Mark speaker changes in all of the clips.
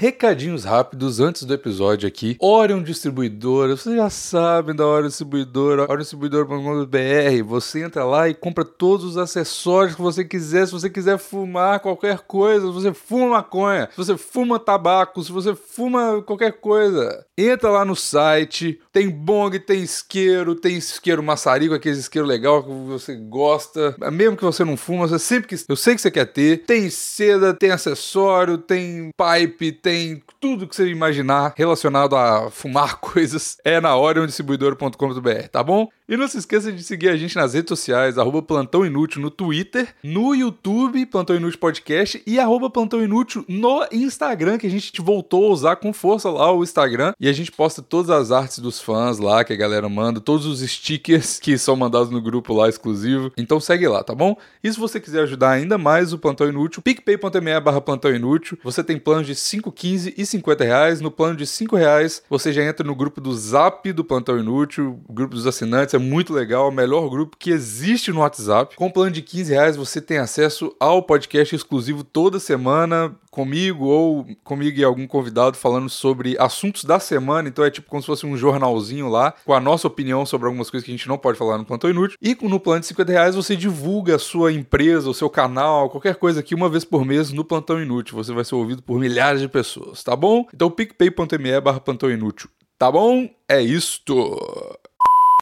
Speaker 1: Recadinhos rápidos antes do episódio aqui. Orion Distribuidora, vocês já sabem da Orion Distribuidora, oriondistribuidora.com.br. Você entra lá e compra todos os acessórios que você quiser. Se você quiser fumar qualquer coisa, se você fuma maconha, se você fuma tabaco, se você fuma qualquer coisa, entra lá no site. Tem bong, tem isqueiro, tem isqueiro maçarico, aquele isqueiro legal que você gosta. Mesmo que você não fuma, você sempre que. Eu sei que você quer ter. Tem seda, tem acessório, tem pipe, tem tem tudo que você imaginar relacionado a fumar coisas é na oriondistribuidor.com.br, tá bom? E não se esqueça de seguir a gente nas redes sociais, arroba Plantão Inútil no Twitter, no YouTube, Plantão Inútil Podcast, e arroba Plantão Inútil no Instagram, que a gente voltou a usar com força lá o Instagram. E a gente posta todas as artes dos fãs lá, que a galera manda, todos os stickers que são mandados no grupo lá exclusivo. Então segue lá, tá bom? E se você quiser ajudar ainda mais o Plantão Inútil, picpay.me barra Plantão Inútil. Você tem planos de 5, 15 e 50 reais. No plano de 5 reais, você já entra no grupo do Zap do Plantão Inútil, grupo dos assinantes. É muito legal, o melhor grupo que existe no WhatsApp. Com o plano de 15 reais, você tem acesso ao podcast exclusivo toda semana, comigo ou comigo e algum convidado falando sobre assuntos da semana. Então é tipo como se fosse um jornalzinho lá, com a nossa opinião sobre algumas coisas que a gente não pode falar no Plantão Inútil. E no plano de 50 reais você divulga a sua empresa, o seu canal, qualquer coisa aqui uma vez por mês no Plantão Inútil. Você vai ser ouvido por milhares de pessoas, tá bom? Então picpay.me barra Plantão Inútil. Tá bom? É isto.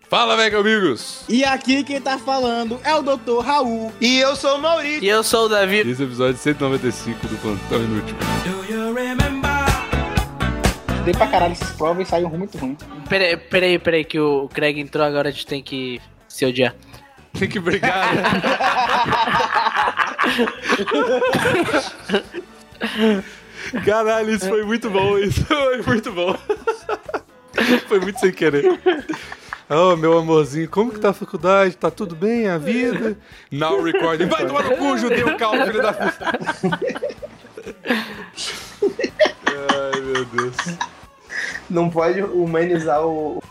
Speaker 1: Fala, velho, amigos!
Speaker 2: E aqui quem tá falando é o Dr. Raul.
Speaker 3: E eu sou o Maurício.
Speaker 4: E eu sou o Davi.
Speaker 1: Esse é o episódio 195 do Plantão Inútil.
Speaker 2: Dei pra caralho essas provas e saiu muito ruim.
Speaker 4: Peraí, peraí, peraí, que o Craig entrou agora, a gente tem que se odiar.
Speaker 1: Tem que brigar, né? Caralho, isso foi muito bom. Isso foi muito bom. Foi muito sem querer. Oh, meu amorzinho, como que tá a faculdade? Tá tudo bem? A vida? Now recording. Vai tomar no cu, judeu calmo, filho da puta. Ai, meu Deus.
Speaker 3: Não pode humanizar o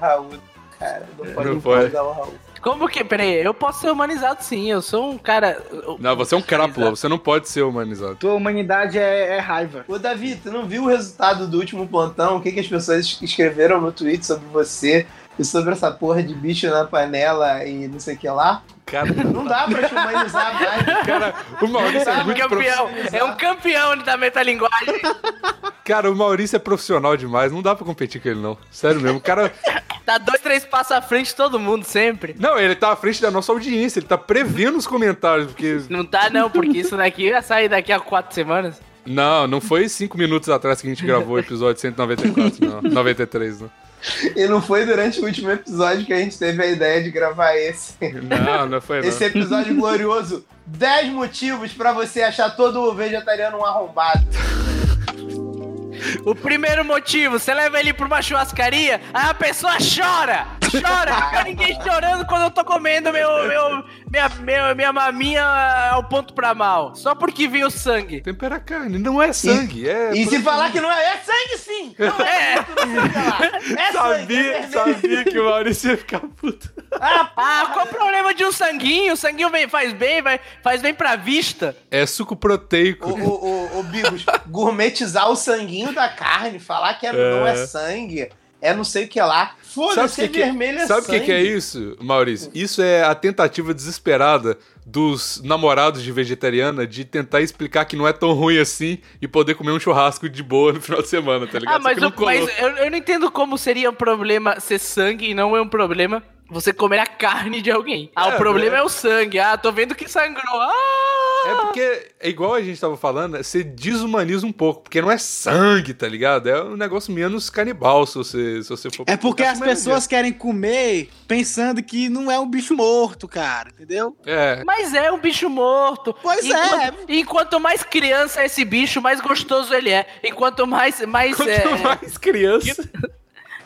Speaker 3: Raul, cara. Não pode
Speaker 1: Não
Speaker 3: humanizar o Raul.
Speaker 4: Como que? Peraí, eu posso ser humanizado sim, eu sou um cara.
Speaker 1: Não, você é um crápula, você não pode ser humanizado.
Speaker 2: Tua humanidade é, é raiva.
Speaker 3: Ô, Davi, tu não viu o resultado do último plantão? O que, que as pessoas escreveram no tweet sobre você e sobre essa porra de bicho na panela e não sei o que lá?
Speaker 1: Cara,
Speaker 3: Não dá pra te humanizar mais.
Speaker 1: cara, o Maurício é
Speaker 4: É um
Speaker 1: muito
Speaker 4: campeão, é um campeão da metalinguagem.
Speaker 1: Cara, o Maurício é profissional demais, não dá pra competir com ele, não. Sério mesmo. O cara.
Speaker 4: Tá dois, três passos à frente de todo mundo, sempre.
Speaker 1: Não, ele tá à frente da nossa audiência, ele tá prevendo os comentários, porque.
Speaker 4: Não tá não, porque isso daqui vai sair daqui a quatro semanas.
Speaker 1: Não, não foi cinco minutos atrás que a gente gravou o episódio 194, não. 93, não.
Speaker 3: E não foi durante o último episódio que a gente teve a ideia de gravar esse.
Speaker 1: Não, não foi, não.
Speaker 3: Esse episódio glorioso. 10 motivos pra você achar todo vegetariano um arrombado.
Speaker 4: O primeiro motivo, você leva ele pra uma churrascaria, aí a pessoa chora! Chora! Ninguém chorando quando eu tô comendo meu, meu, minha, meu, minha maminha ao ponto pra mal. Só porque viu sangue.
Speaker 1: Tempera a carne, não é sangue, é.
Speaker 3: E se falar que não é, é sangue sim! Não é,
Speaker 4: É.
Speaker 3: o. É sangue, é
Speaker 1: Sabia,
Speaker 3: vermelho.
Speaker 1: sabia que o Maurício ia ficar puto.
Speaker 3: Ah,
Speaker 4: Ah, qual o problema de um sanguinho? O sanguinho vem- faz bem, vai, faz bem pra vista.
Speaker 1: É suco proteico.
Speaker 3: ô, ô, ô, Bigos, gourmetizar o sanguinho da carne, falar que é- não é sangue, é não sei o que lá. Foda-se,
Speaker 1: o que que é-
Speaker 3: vermelho é
Speaker 1: Sabe o que, que é isso, Maurício? Isso é a tentativa desesperada dos namorados de vegetariana de tentar explicar que não é tão ruim assim e poder comer um churrasco de boa no final de semana, tá ligado?
Speaker 4: Ah, mas, eu, mas eu, eu não entendo como seria um problema ser sangue e não é um problema você comer a carne de alguém. Ah,
Speaker 1: É,
Speaker 4: o problema
Speaker 1: é.
Speaker 4: é o sangue. Ah, tô vendo que sangrou. Ah!
Speaker 1: É porque, é igual a gente tava falando, você desumaniza um pouco, porque não é sangue, tá ligado? É um negócio menos canibal, se você, se você for...
Speaker 2: É porque as pessoas querem comer pensando que não é um bicho morto, cara, entendeu?
Speaker 1: É,
Speaker 4: Mas é um bicho morto.
Speaker 2: Pois
Speaker 4: enquanto,
Speaker 2: é.
Speaker 4: Enquanto mais criança é esse bicho, mais gostoso ele é. Enquanto mais. mais
Speaker 1: quanto
Speaker 4: é,
Speaker 1: mais criança...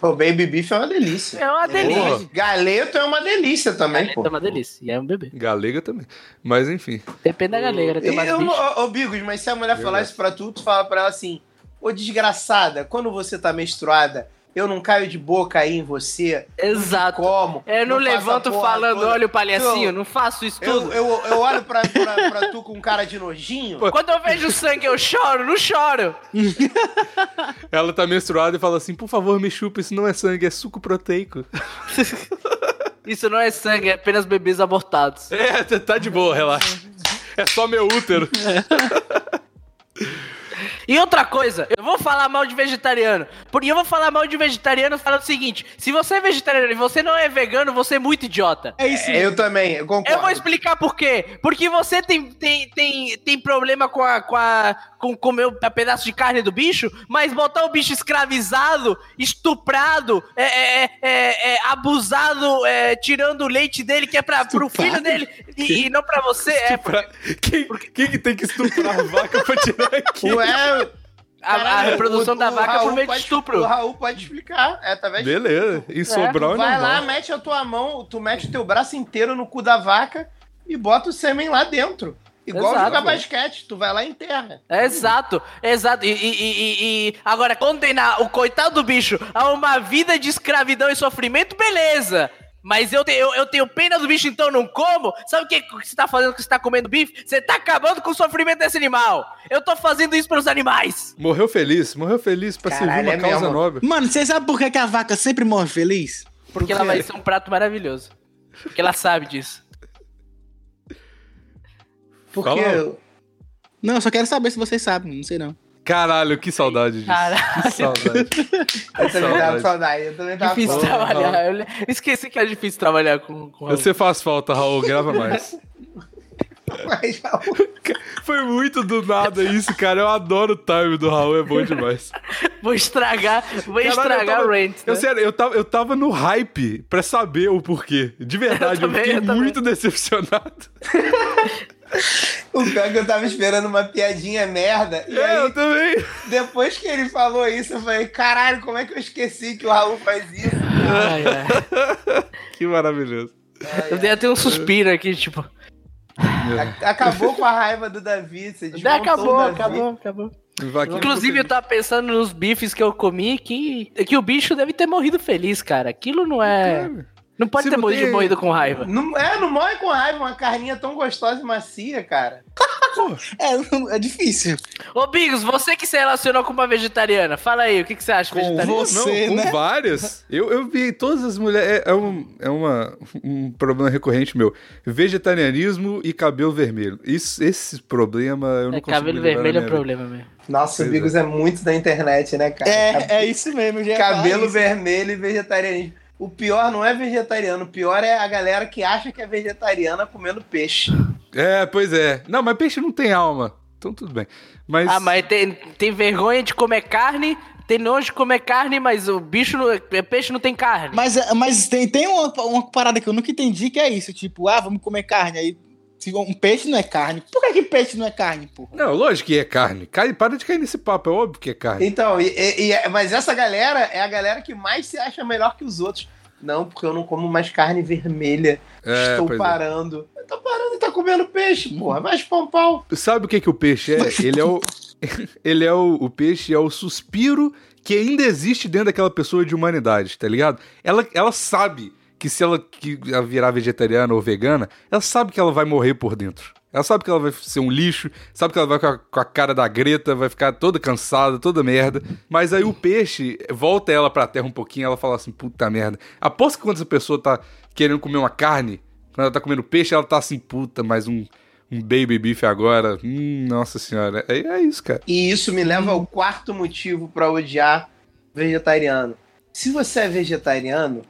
Speaker 3: O baby beef é uma delícia.
Speaker 4: é uma delícia.
Speaker 1: Porra.
Speaker 3: Galeto é uma delícia também, pô.
Speaker 4: É uma delícia. E é um bebê.
Speaker 1: Galega também. Mas enfim.
Speaker 4: Depende da galera. Tem
Speaker 3: Eu, ô, ô, Bigos, mas se a mulher falar isso pra tu, tu fala pra ela assim: Ô desgraçada, quando você tá menstruada, eu não caio de boca aí em você.
Speaker 4: Exato.
Speaker 3: Como?
Speaker 4: Eu não,
Speaker 3: a
Speaker 4: levanto falando,
Speaker 3: toda.
Speaker 4: olha o palhacinho,
Speaker 3: Eu-
Speaker 4: não faço isso
Speaker 3: Eu,
Speaker 4: tudo.
Speaker 3: eu, eu olho pra, pra, pra tu com cara de nojinho.
Speaker 4: Quando eu vejo sangue, eu choro, não choro.
Speaker 1: Ela tá menstruada e fala assim: por favor, me chupa, isso não é sangue, é suco proteico.
Speaker 4: Isso não é sangue, é apenas bebês abortados.
Speaker 1: É, tá- tá de boa, relaxa. É só meu útero.
Speaker 4: E outra coisa, eu vou falar mal de vegetariano. Porque eu vou falar mal de vegetariano falando o seguinte: se você é vegetariano e você não é vegano, você é muito idiota.
Speaker 2: É isso.
Speaker 3: É, eu também, eu concordo.
Speaker 4: Eu vou explicar por quê. Porque você tem, tem, tem, tem problema com a. com a. com comer um pedaço de carne do bicho, mas botar o bicho escravizado, estuprado, é, é, é, é, abusado, é, tirando o leite dele, que é pra, pro filho dele, e, e não pra você. É,
Speaker 1: Pra- Quem, quem que tem que estuprar a vaca pra tirar aqui?
Speaker 3: Ué,
Speaker 4: a, a reprodução
Speaker 3: o-
Speaker 4: da
Speaker 3: o
Speaker 4: vaca
Speaker 3: Raul
Speaker 4: por meio de estupro.
Speaker 3: O Raul pode explicar. É, através de
Speaker 1: Beleza, Sobral é
Speaker 3: Vai lá, mete a tua mão, tu mete o teu braço inteiro no cu da vaca e bota o sêmen lá dentro. Igual
Speaker 4: Exato.
Speaker 3: jogar basquete, tu vai lá e enterra.
Speaker 4: Exato, exato. E, e- e- e- agora, condenar o coitado do bicho a uma vida de escravidão e sofrimento, beleza. Mas eu, te- eu, eu tenho pena do bicho, então não como? Sabe o que, você tá fazendo que você tá comendo bife? Você tá acabando com o sofrimento desse animal. Eu tô fazendo isso pelos animais.
Speaker 1: Morreu feliz, morreu feliz pra
Speaker 3: Caralho,
Speaker 1: servir uma
Speaker 3: é
Speaker 1: causa
Speaker 3: mesmo.
Speaker 1: nobre.
Speaker 2: Mano, você sabe por que, que a vaca sempre morre feliz?
Speaker 4: Porque ela vai ser um prato maravilhoso. Porque ela sabe disso.
Speaker 3: Porque
Speaker 1: Fala.
Speaker 2: Não, eu só quero saber se vocês sabem, não sei não.
Speaker 1: Caralho, que saudade disso.
Speaker 4: Caralho.
Speaker 1: Que saudade.
Speaker 3: eu também tava
Speaker 1: saudade.
Speaker 3: com saudade. Eu também tava com
Speaker 4: Difícil
Speaker 3: saudade.
Speaker 4: trabalhar. Eu esqueci que é difícil trabalhar com, com
Speaker 1: Você faz falta, Raul, grava mais.
Speaker 3: Mas, Raul,
Speaker 1: Foi muito do nada isso, cara. Eu adoro o time do Raul, é bom demais.
Speaker 4: Vou estragar, vou
Speaker 1: Caralho,
Speaker 4: estragar
Speaker 1: eu tava-
Speaker 4: o rant.
Speaker 1: Eu,
Speaker 4: né?
Speaker 1: sério, eu tava, eu tava no hype pra saber o porquê. De verdade, eu,
Speaker 4: Eu também,
Speaker 1: fiquei
Speaker 4: eu
Speaker 1: muito decepcionado.
Speaker 3: o pior é que eu tava esperando uma piadinha merda. E
Speaker 1: É,
Speaker 3: aí,
Speaker 1: eu também.
Speaker 3: depois que ele falou isso, eu falei, caralho, como é que eu esqueci que o Raul faz isso?
Speaker 4: Ai, ai.
Speaker 1: Que maravilhoso.
Speaker 4: Eu dei até um suspiro aqui, tipo.
Speaker 3: Acabou com a raiva do Davi. Você
Speaker 4: Acabou,
Speaker 3: Davi.
Speaker 4: acabou, acabou.
Speaker 1: Vaquinha
Speaker 4: Inclusive, eu tava pensando nos bifes que eu comi que, que o bicho deve ter morrido feliz, cara. Aquilo não é. Não pode ter morrido,
Speaker 1: tem-
Speaker 4: morrido com raiva.
Speaker 3: Não, é, não morre com raiva, uma carninha tão gostosa e macia, cara.
Speaker 2: É, é difícil.
Speaker 4: Ô, Bigos, você que se relacionou com uma vegetariana, fala aí, o que, que você acha de
Speaker 1: Com,
Speaker 4: vegetariana?
Speaker 2: Você,
Speaker 1: não, com
Speaker 2: né?
Speaker 1: várias. Eu, eu vi todas as mulheres. É, é um, é uma, um problema recorrente meu. Vegetarianismo e cabelo vermelho. Isso, esse problema eu não
Speaker 4: É,
Speaker 1: consigo
Speaker 4: cabelo vermelho é um problema mesmo.
Speaker 3: Nossa,
Speaker 1: Pois
Speaker 3: o Bigos é. muito da internet, né, cara? Cab-
Speaker 2: É, é isso mesmo. já
Speaker 3: Cabelo
Speaker 2: isso.
Speaker 3: vermelho e vegetarianismo. O pior não é vegetariano, o pior é a galera que acha que é vegetariana comendo peixe.
Speaker 1: É, pois é. Não, mas peixe não tem alma. Então tudo bem. Mas.
Speaker 4: Ah, mas tem, tem vergonha de comer carne, tem nojo de comer carne, mas o bicho, não, é, peixe não tem carne.
Speaker 2: Mas, mas tem, tem uma, uma parada que eu nunca entendi que é isso. Tipo, ah, vamos comer carne. Aí, se um peixe não é carne. Por que, que peixe não é carne, porra?
Speaker 1: Não, lógico que é carne. Cai, para de cair nesse papo, é óbvio que é carne.
Speaker 3: Então, e- e- e- mas essa galera é a galera que mais se acha melhor que os outros. Não, porque eu não como mais carne vermelha.
Speaker 1: É,
Speaker 3: Estou
Speaker 1: é.
Speaker 3: parando. Eu tô parando e tá comendo peixe, porra. Vai chupar um pau.
Speaker 1: Sabe o que, que o peixe é? Ele é o. ele é o, o peixe, é o suspiro que ainda existe dentro daquela pessoa de humanidade, tá ligado? Ela, ela sabe que se ela, virar vegetariana ou vegana, ela sabe que ela vai morrer por dentro. Ela sabe que ela vai ser um lixo, sabe que ela vai com a, com a cara da Greta, vai ficar toda cansada, toda merda. Mas aí o peixe volta ela pra terra um pouquinho, ela fala assim, puta merda. Aposto que quando essa pessoa tá querendo comer uma carne, quando ela tá comendo peixe, ela tá assim, puta, mais um, um baby beef agora. Hum, nossa senhora. É, é isso, cara.
Speaker 3: E isso me leva ao quarto motivo pra odiar vegetariano. Se você é vegetariano,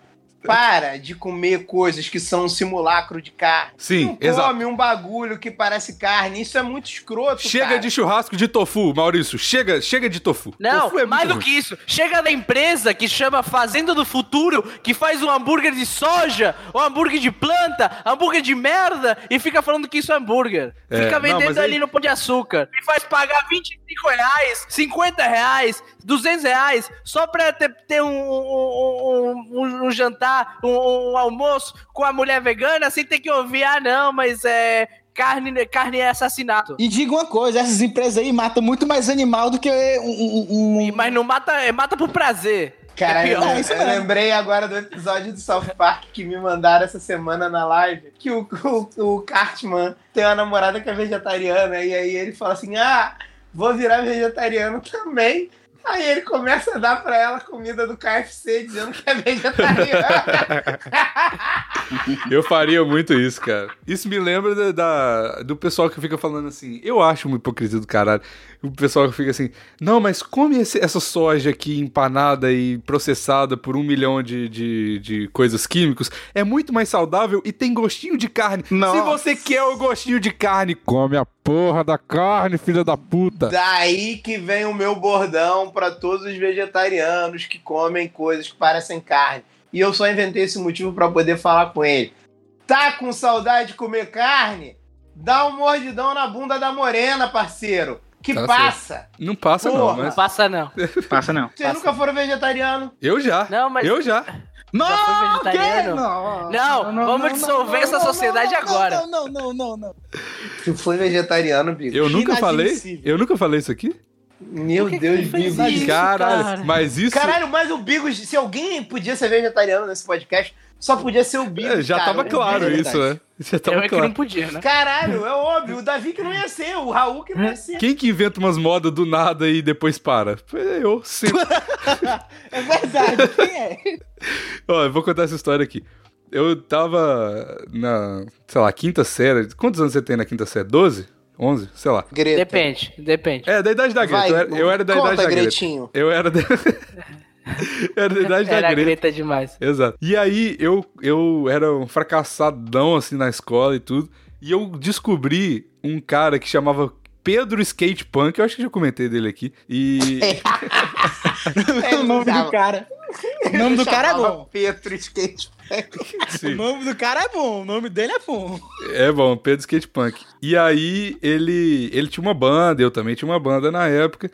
Speaker 3: para de comer coisas que são um simulacro de carne.
Speaker 1: Sim,
Speaker 3: Não
Speaker 1: exato.
Speaker 3: come um bagulho que parece carne. Isso é muito escroto,
Speaker 1: Chega
Speaker 3: cara.
Speaker 1: de churrasco de tofu, Maurício. Chega, chega de tofu.
Speaker 4: Não,
Speaker 1: tofu é
Speaker 4: mais do
Speaker 1: ruim.
Speaker 4: que isso. Chega da empresa que chama Fazenda do Futuro, que faz um hambúrguer de soja, um hambúrguer de planta, hambúrguer de merda, e fica falando que isso é hambúrguer.
Speaker 1: É,
Speaker 4: fica
Speaker 1: não,
Speaker 4: vendendo
Speaker 1: aí-
Speaker 4: ali no Pão de Açúcar. E faz pagar 25 reais, 50 reais, 200 reais, só pra ter, ter um, um, um- um jantar, um, um almoço com a mulher vegana, sem ter que ouvir, ah não, mas é... Carne, carne é assassinato.
Speaker 2: E diga uma coisa, essas empresas aí matam muito mais animal do que um... um- um-
Speaker 4: Mas não mata, é, mata por prazer.
Speaker 3: Caralho, eu,
Speaker 2: É isso
Speaker 3: eu
Speaker 2: mesmo.
Speaker 3: lembrei agora do episódio do South Park que me mandaram essa semana na live, que o, o, o Cartman tem uma namorada que é vegetariana, e aí ele fala assim, ah, vou virar vegetariano também. Aí ele começa a dar pra ela comida do KFC, dizendo que é vegetariano.
Speaker 1: Eu faria muito isso, cara. Isso me lembra da, da- do pessoal que fica falando assim. Eu acho uma hipocrisia do caralho. O pessoal fica assim, não, mas come esse- essa soja aqui empanada e processada por um milhão de, de, de coisas químicos. É muito mais saudável e tem gostinho de carne. Se
Speaker 2: Nossa.
Speaker 1: você quer o gostinho de carne, come a porra da carne, filha da puta.
Speaker 3: Daí que vem o meu bordão pra todos os vegetarianos que comem coisas que parecem carne. E eu só inventei esse motivo pra poder falar com ele. Tá com saudade de comer carne? Dá um mordidão na bunda da morena, parceiro. Que
Speaker 1: Tá
Speaker 3: passa.
Speaker 1: Não passa não,
Speaker 3: Porra.
Speaker 4: Não
Speaker 1: mas...
Speaker 4: passa, não.
Speaker 2: Passa não.
Speaker 3: Vocês nunca foram vegetariano?
Speaker 1: Eu já.
Speaker 4: Não, mas-
Speaker 1: Eu já.
Speaker 2: Não,
Speaker 4: Já foi vegetariano?
Speaker 2: que? Não,
Speaker 4: Não, vamos dissolver essa sociedade agora.
Speaker 2: Não, não, não, não, não.
Speaker 3: Tu foi vegetariano, Bigo?
Speaker 1: Eu nunca falei. Eu nunca falei isso aqui?
Speaker 3: Meu
Speaker 4: que
Speaker 3: Deus, Bigo.
Speaker 4: isso?
Speaker 1: Caralho,
Speaker 4: cara.
Speaker 1: mas isso.
Speaker 3: Caralho, mas o Bigos, se alguém podia ser vegetariano nesse podcast, só podia ser o Bigos.
Speaker 1: É, já
Speaker 3: cara.
Speaker 1: tava claro
Speaker 2: é
Speaker 1: isso, né? Já
Speaker 4: Eu
Speaker 1: tava
Speaker 4: é que
Speaker 1: claro.
Speaker 4: não podia, né?
Speaker 3: Caralho, é óbvio. O Davi que não ia ser, o Raul que não ia ser.
Speaker 1: Quem que inventa umas modas do nada e depois para? É eu, sempre.
Speaker 2: É verdade, quem é?
Speaker 1: Ó, eu vou contar essa história aqui. Eu tava na, sei lá, quinta série. Quantos anos você tem na quinta série? 12? 11? Sei lá.
Speaker 3: Greta.
Speaker 4: Depende, depende.
Speaker 1: É, da idade da Greta.
Speaker 3: Vai,
Speaker 1: eu, era, eu era da
Speaker 3: conta,
Speaker 1: idade da Greta.
Speaker 3: Gretinho.
Speaker 1: Eu era da... era da idade da
Speaker 4: Era
Speaker 1: Greta.
Speaker 4: greta demais.
Speaker 1: Exato. E aí eu, eu era um fracassadão assim na escola e tudo. E eu descobri um cara que chamava Pedro Skate Punk. Eu acho que já comentei dele aqui. E.
Speaker 2: o nome do cara. O nome do cara é bom.
Speaker 3: Petro Skate.
Speaker 2: O
Speaker 1: Sim.
Speaker 2: nome do cara é bom. O nome dele é bom.
Speaker 1: É bom, Pedro Skate Punk. E aí ele, ele tinha uma banda, eu também tinha uma banda na época.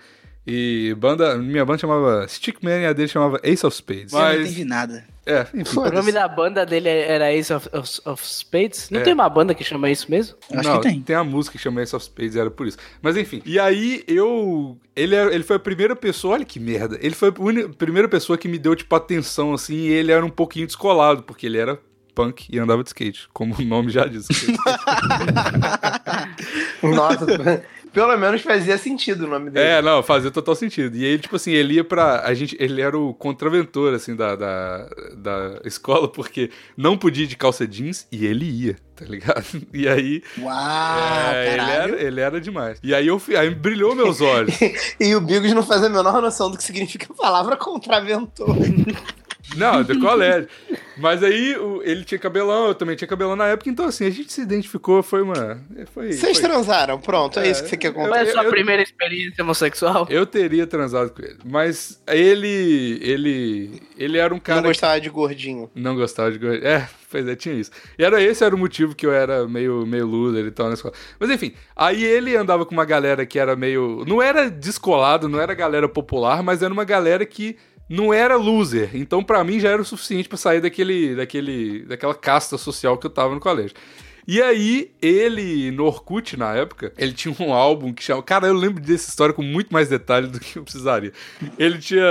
Speaker 1: E banda, minha banda chamava Stickman e a dele chamava Ace of Spades.
Speaker 2: Eu não
Speaker 1: Mas,
Speaker 2: entendi nada.
Speaker 1: é, enfim.
Speaker 4: O nome da banda dele era Ace of, of- of Spades? Não
Speaker 1: É.
Speaker 4: tem uma banda que chama isso mesmo?
Speaker 2: Acho
Speaker 1: não,
Speaker 2: que tem.
Speaker 1: a música que chama Ace of Spades, era por isso. Mas enfim. E aí eu. Ele, era, ele foi a primeira pessoa. Olha que merda. Ele foi a primeira pessoa que me deu, tipo, atenção, assim. E ele era um pouquinho descolado, porque ele era punk e andava de skate, como o nome já diz.
Speaker 3: Nossa, pelo menos fazia sentido o nome dele.
Speaker 1: é, não, fazia total sentido. E ele, tipo assim, ele ia pra. A gente, ele era o contraventor, assim, da, da, da escola, porque não podia ir de calça jeans e ele ia, tá ligado? E aí.
Speaker 2: Uau,
Speaker 1: é, ele, era, ele era demais. E aí eu fui, aí brilhou meus olhos.
Speaker 3: E o Bigos não faz a menor noção do que significa a palavra contraventor.
Speaker 1: Não, do colégio. Mas aí o- ele tinha cabelão, eu também tinha cabelão na época, então assim, a gente se identificou, foi uma. Foi,
Speaker 3: Vocês
Speaker 1: foi-
Speaker 3: transaram, pronto, é,
Speaker 1: É,
Speaker 3: isso que você quer
Speaker 4: Qual
Speaker 3: contar.
Speaker 4: é a sua
Speaker 1: eu-
Speaker 4: primeira experiência homossexual?
Speaker 1: Eu teria transado com ele. Mas ele. Ele. Ele era um cara.
Speaker 3: Não gostava de gordinho.
Speaker 1: que não gostava de. go- É, pois é, tinha isso. E era esse era o motivo que eu era meio, meio loser e tal na escola. Mas enfim, aí ele andava com uma galera que era meio. Não era descolado, não era galera popular, mas era uma galera que não era loser. Então, pra mim, já era o suficiente pra sair daquele, daquele, daquela casta social que eu tava no colégio. E aí, ele, no Orkut, na época, ele tinha um álbum que chama... Cara, eu lembro dessa história com muito mais detalhe do que eu precisaria. Ele tinha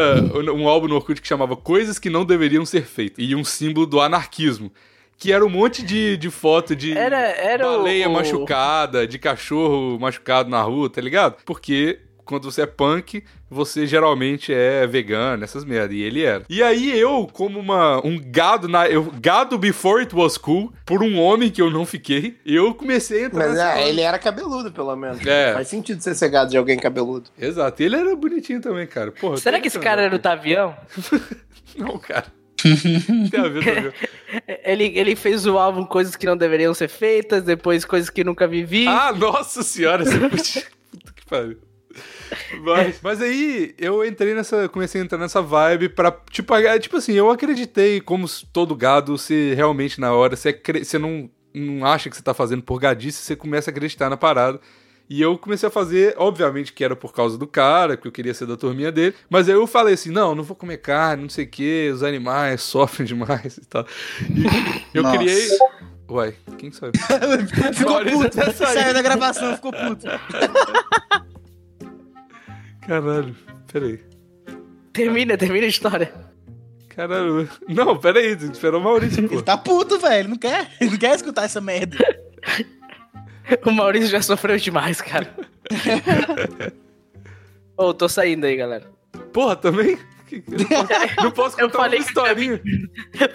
Speaker 1: um álbum no Orkut que chamava Coisas que Não Deveriam Ser Feitas. E um símbolo do anarquismo. Que era um monte de, de foto de
Speaker 4: Era- era
Speaker 1: baleia
Speaker 4: o-
Speaker 1: machucada, de cachorro machucado na rua, tá ligado? Porque quando você é punk, você geralmente é vegano, essas merda. E ele era. E aí eu, como uma, um gado, na, eu, gado before it was cool, por um homem que eu não fiquei, eu comecei a entrar
Speaker 3: Mas é, ele era cabeludo, pelo menos.
Speaker 1: É.
Speaker 3: Faz sentido ser cegado de alguém cabeludo.
Speaker 1: Exato. E ele era bonitinho também, cara. Porra,
Speaker 4: Será que esse cara era o Tavião?
Speaker 1: Não, cara. Tem a ver, tem a ver.
Speaker 4: Ele, ele fez o álbum Coisas que Não Deveriam Ser Feitas, depois Coisas que Nunca Vivi.
Speaker 1: Ah, nossa senhora, você podia... Puta que pariu. Mas, mas aí eu entrei nessa. Comecei a entrar nessa vibe pra. Tipo, é, tipo assim, eu acreditei, como todo gado, se realmente na hora você, você não, não acha que você tá fazendo por gadice, você começa a acreditar na parada. E eu comecei a fazer, obviamente que era por causa do cara, que eu queria ser da turminha dele. Mas aí eu falei assim: não, não vou comer carne, não sei o que, os animais sofrem demais e tal. E eu
Speaker 2: Nossa.
Speaker 1: criei. Uai, quem sabe?
Speaker 2: Ficou puto.
Speaker 1: saiu.
Speaker 2: Saiu da gravação, ficou puto.
Speaker 1: Caralho, peraí.
Speaker 4: Termina, termina a história.
Speaker 1: Caralho. Não, pera aí, tem que esperar o Maurício, pô.
Speaker 2: Ele tá puto, velho. Não quer, ele não quer escutar essa merda.
Speaker 4: O Maurício já sofreu demais, cara. Ô, tô saindo aí, galera.
Speaker 1: Porra, também? Não posso
Speaker 4: Eu
Speaker 1: contar
Speaker 4: falei
Speaker 1: uma historinha.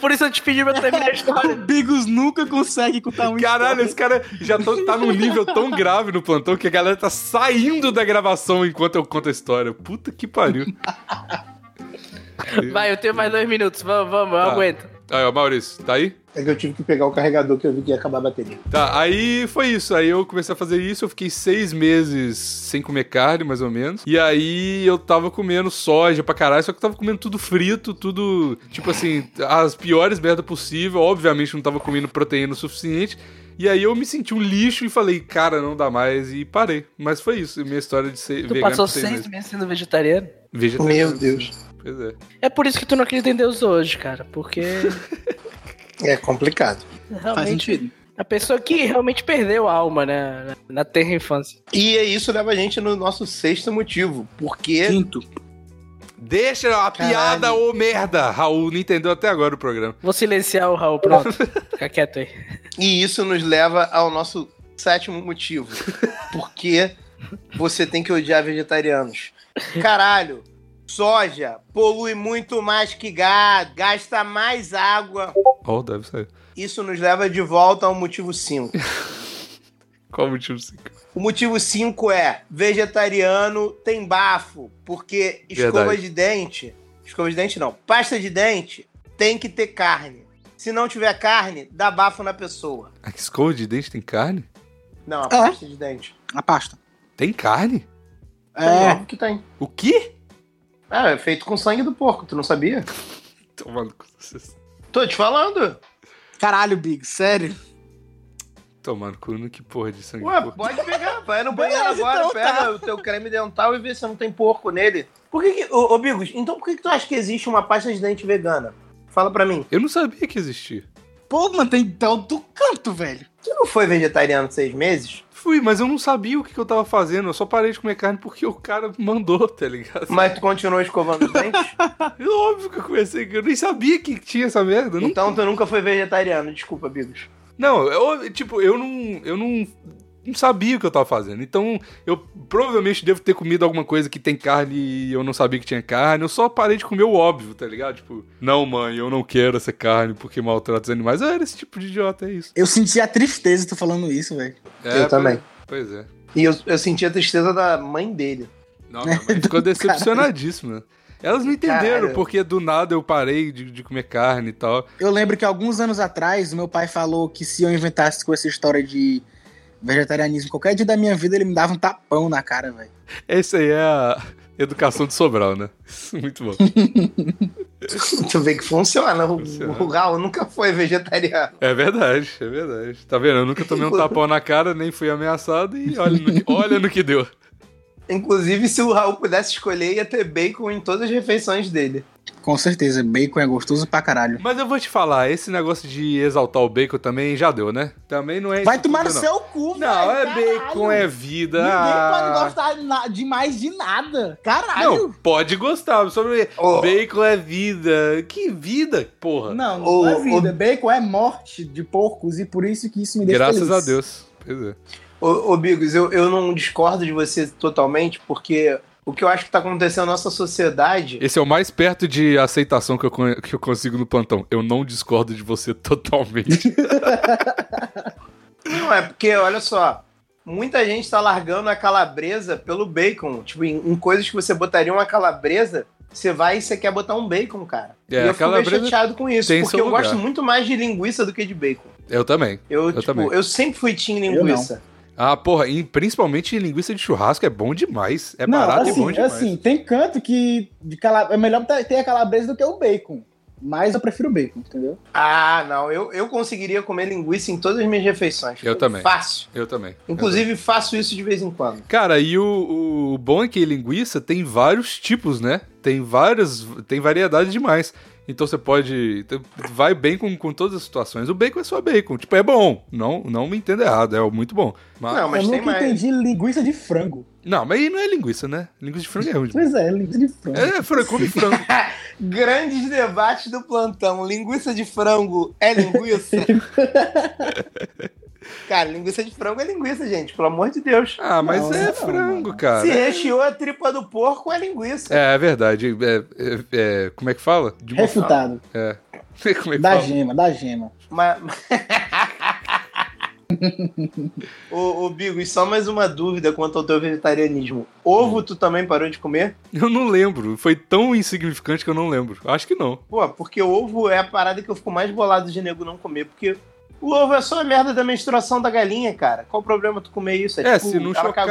Speaker 4: Por isso eu te pedi pra terminar a
Speaker 2: O
Speaker 4: história.
Speaker 2: Bigos nunca consegue contar um
Speaker 1: Caralho, esse cara já tão- tá num nível tão grave no plantão que a galera tá saindo da gravação enquanto eu conto a história. Puta que pariu.
Speaker 4: Vai, eu tenho mais dois minutos. Vamos, vamos, eu
Speaker 1: Tá.
Speaker 4: aguento.
Speaker 1: Aí, ó, Maurício, tá aí?
Speaker 3: É que eu tive que pegar o carregador que eu vi que ia acabar a bateria.
Speaker 1: Tá, aí foi isso. Aí eu comecei a fazer isso, eu fiquei seis meses sem comer carne, mais ou menos. E aí eu tava comendo soja pra caralho, só que eu tava comendo tudo frito, tudo, tipo assim, as piores merda possível. Obviamente não tava comendo proteína o suficiente. E aí eu me senti um lixo e falei, cara, não dá mais, e parei. Mas foi isso, minha história de ser
Speaker 4: Tu
Speaker 1: vegano
Speaker 4: passou
Speaker 1: por seis
Speaker 4: seis
Speaker 1: meses.
Speaker 4: meses sendo vegetariano?
Speaker 1: Vegetariano.
Speaker 3: Meu Deus.
Speaker 1: Pois é.
Speaker 4: É por isso que tu não acredita em Deus hoje, cara. Porque
Speaker 3: É complicado.
Speaker 2: Faz
Speaker 4: realmente
Speaker 2: sentido.
Speaker 4: a pessoa que realmente perdeu a alma, né? Na, na terra infância.
Speaker 3: E é isso leva a gente no nosso sexto motivo. Porque
Speaker 2: Quinto.
Speaker 1: Deixa a piada, ô merda! Raul não entendeu até agora o programa.
Speaker 4: Vou silenciar o Raul, pronto. Fica quieto aí.
Speaker 3: E isso nos leva ao nosso sétimo motivo. Porque você tem que odiar vegetarianos. Caralho, soja polui muito mais que gado, gasta mais água.
Speaker 1: Ó, deve ser.
Speaker 3: Isso nos leva de volta ao motivo 5.
Speaker 1: Qual o motivo? cinco?
Speaker 3: O motivo 5 é vegetariano tem bafo, porque escova
Speaker 1: Verdade.
Speaker 3: de dente, escova de dente não, pasta de dente tem que ter carne. Se não tiver carne, dá bafo na pessoa.
Speaker 1: A escova de dente tem carne?
Speaker 3: Não, a
Speaker 2: É.
Speaker 3: pasta de dente.
Speaker 2: A pasta.
Speaker 1: Tem carne?
Speaker 3: É. Óbvio que tem.
Speaker 1: O quê?
Speaker 3: Ah, é feito com sangue do porco, tu não sabia?
Speaker 1: Tomando cu.
Speaker 3: Tô te falando.
Speaker 2: Caralho, Big, sério.
Speaker 1: Tomando cu, no que porra de sangue
Speaker 3: Ué,
Speaker 1: de porco.
Speaker 3: pode pegar, vai no banheiro
Speaker 2: Beleza,
Speaker 3: agora,
Speaker 2: então
Speaker 3: pega
Speaker 2: tá.
Speaker 3: o teu creme dental e vê se não tem porco nele. Por que que... Ô, ô Bigos, então por que que tu acha que existe uma pasta de dente vegana? Fala pra mim.
Speaker 1: Eu não sabia que existia.
Speaker 2: Pô, mano, tem tal do canto, velho.
Speaker 3: Tu não foi vegetariano seis meses?
Speaker 1: Fui, mas eu não sabia o que, que eu tava fazendo. Eu só parei de comer carne porque o cara mandou, tá ligado?
Speaker 3: Mas tu continuou escovando os dentes?
Speaker 1: É óbvio que eu comecei, eu nem sabia que tinha essa merda.
Speaker 3: então tu nunca foi vegetariano, desculpa, Bigos.
Speaker 1: não eu, tipo, eu não. Eu não. Não sabia o que eu tava fazendo. Então, eu provavelmente devo ter comido alguma coisa que tem carne e eu não sabia que tinha carne. Eu só parei de comer o óbvio, tá ligado? Tipo, não, mãe, eu não quero essa carne porque maltrata os animais. Eu era esse tipo de idiota, é isso.
Speaker 2: Eu senti a tristeza tu falando isso, velho.
Speaker 1: É,
Speaker 3: Eu também.
Speaker 1: Pois é.
Speaker 3: E eu, eu senti a tristeza da mãe dele.
Speaker 1: Não, minha mãe ficou decepcionadíssima. Elas não entenderam
Speaker 3: Caralho.
Speaker 1: porque do nada eu parei de, de comer carne e tal.
Speaker 2: Eu lembro que alguns anos atrás, o meu pai falou que se eu inventasse com essa história de vegetarianismo qualquer dia da minha vida, ele me dava um tapão na cara, velho.
Speaker 1: Essa aí é a educação de Sobral, né? Muito bom.
Speaker 3: Tu vê que funciona. O,
Speaker 1: Funciona.
Speaker 3: o Raul nunca foi vegetariano.
Speaker 1: É verdade, é verdade. Tá vendo? Eu nunca tomei um tapão na cara, nem fui ameaçado e olha no que, olha no que deu.
Speaker 3: Inclusive, se o Raul pudesse escolher, ia ter bacon em todas as refeições dele.
Speaker 2: Com certeza, bacon é gostoso pra caralho.
Speaker 1: Mas eu vou te falar, esse negócio de exaltar o bacon também já deu, né? Também não é
Speaker 2: Vai tomar no seu cu, velho.
Speaker 1: Não, é
Speaker 2: caralho.
Speaker 1: bacon, é vida.
Speaker 2: Ninguém
Speaker 1: ah.
Speaker 2: pode gostar de demais de nada. Caralho.
Speaker 1: Não, pode gostar. Sobre
Speaker 3: Ô.
Speaker 1: bacon é vida. Que vida, porra.
Speaker 2: Não, não
Speaker 3: Ô,
Speaker 2: é vida. Bacon é morte de porcos e por isso que isso me deixa
Speaker 1: Graças
Speaker 2: feliz.
Speaker 1: a Deus. Pois é.
Speaker 3: Ô, ô Bigos, eu, eu não discordo de você totalmente, porque o que eu acho que tá acontecendo na nossa sociedade.
Speaker 1: Esse é o mais perto de aceitação que eu, que eu consigo no plantão. Eu não discordo de você totalmente.
Speaker 3: Não, é porque, olha só, muita gente tá largando a calabresa pelo bacon. Tipo, em, em coisas que você botaria uma calabresa, você vai e você quer botar um bacon, cara.
Speaker 1: É,
Speaker 3: e eu fico meio chateado com isso, porque eu
Speaker 1: lugar.
Speaker 3: gosto muito mais de linguiça do que de bacon.
Speaker 1: eu também.
Speaker 3: Eu,
Speaker 1: Eu
Speaker 3: tipo,
Speaker 1: também.
Speaker 3: eu sempre fui team linguiça.
Speaker 1: Ah, porra, e principalmente linguiça de churrasco é bom demais. É
Speaker 2: não,
Speaker 1: barato
Speaker 2: assim,
Speaker 1: e bom demais.
Speaker 2: assim, tem canto que de cala... é melhor ter a calabresa do que o bacon. Mas eu prefiro o bacon, entendeu?
Speaker 3: Ah, não, eu, eu conseguiria comer linguiça em todas as minhas refeições.
Speaker 1: Eu também.
Speaker 3: Fácil.
Speaker 1: Eu também.
Speaker 3: Inclusive, faço isso de vez em quando.
Speaker 1: Cara, e o, o bom é que linguiça tem vários tipos, né? Tem várias. Tem variedade demais. Então você pode. então Vai bem com, com todas as situações. O bacon é só bacon. Tipo, é bom. Não, não me entenda errado, é muito bom. Mas,
Speaker 3: Não, mas
Speaker 2: eu
Speaker 3: tem
Speaker 2: nunca
Speaker 3: mais.
Speaker 2: entendi linguiça de frango.
Speaker 1: não, mas aí não é linguiça, né? Linguiça de frango é ruim.
Speaker 2: Pois é, linguiça de frango.
Speaker 1: É, frango, come frango.
Speaker 3: Grandes debates do plantão. Linguiça de frango é linguiça? Cara, linguiça de frango é linguiça, gente. Pelo amor de Deus.
Speaker 1: Ah, mas
Speaker 2: Não,
Speaker 1: é
Speaker 2: não,
Speaker 1: frango,
Speaker 2: mano.
Speaker 1: cara.
Speaker 3: Se recheou a tripa do porco, é linguiça.
Speaker 1: É, é verdade. É, é- é- como é que fala? De
Speaker 2: Refutado.
Speaker 1: É. Como é que
Speaker 2: Da
Speaker 1: fala?
Speaker 2: gema, da gema.
Speaker 3: Mas... ô, ô, Bigos, só mais uma dúvida quanto ao teu vegetarianismo. Ovo tu também parou de comer?
Speaker 1: Eu não lembro. Foi tão insignificante que eu não lembro. Acho que não.
Speaker 3: Pô, porque ovo é a parada que eu fico mais bolado de nego não comer, porque o ovo é só a merda da menstruação da galinha, cara. Qual o problema tu comer isso?
Speaker 1: É,
Speaker 3: tipo,
Speaker 1: se não chocar.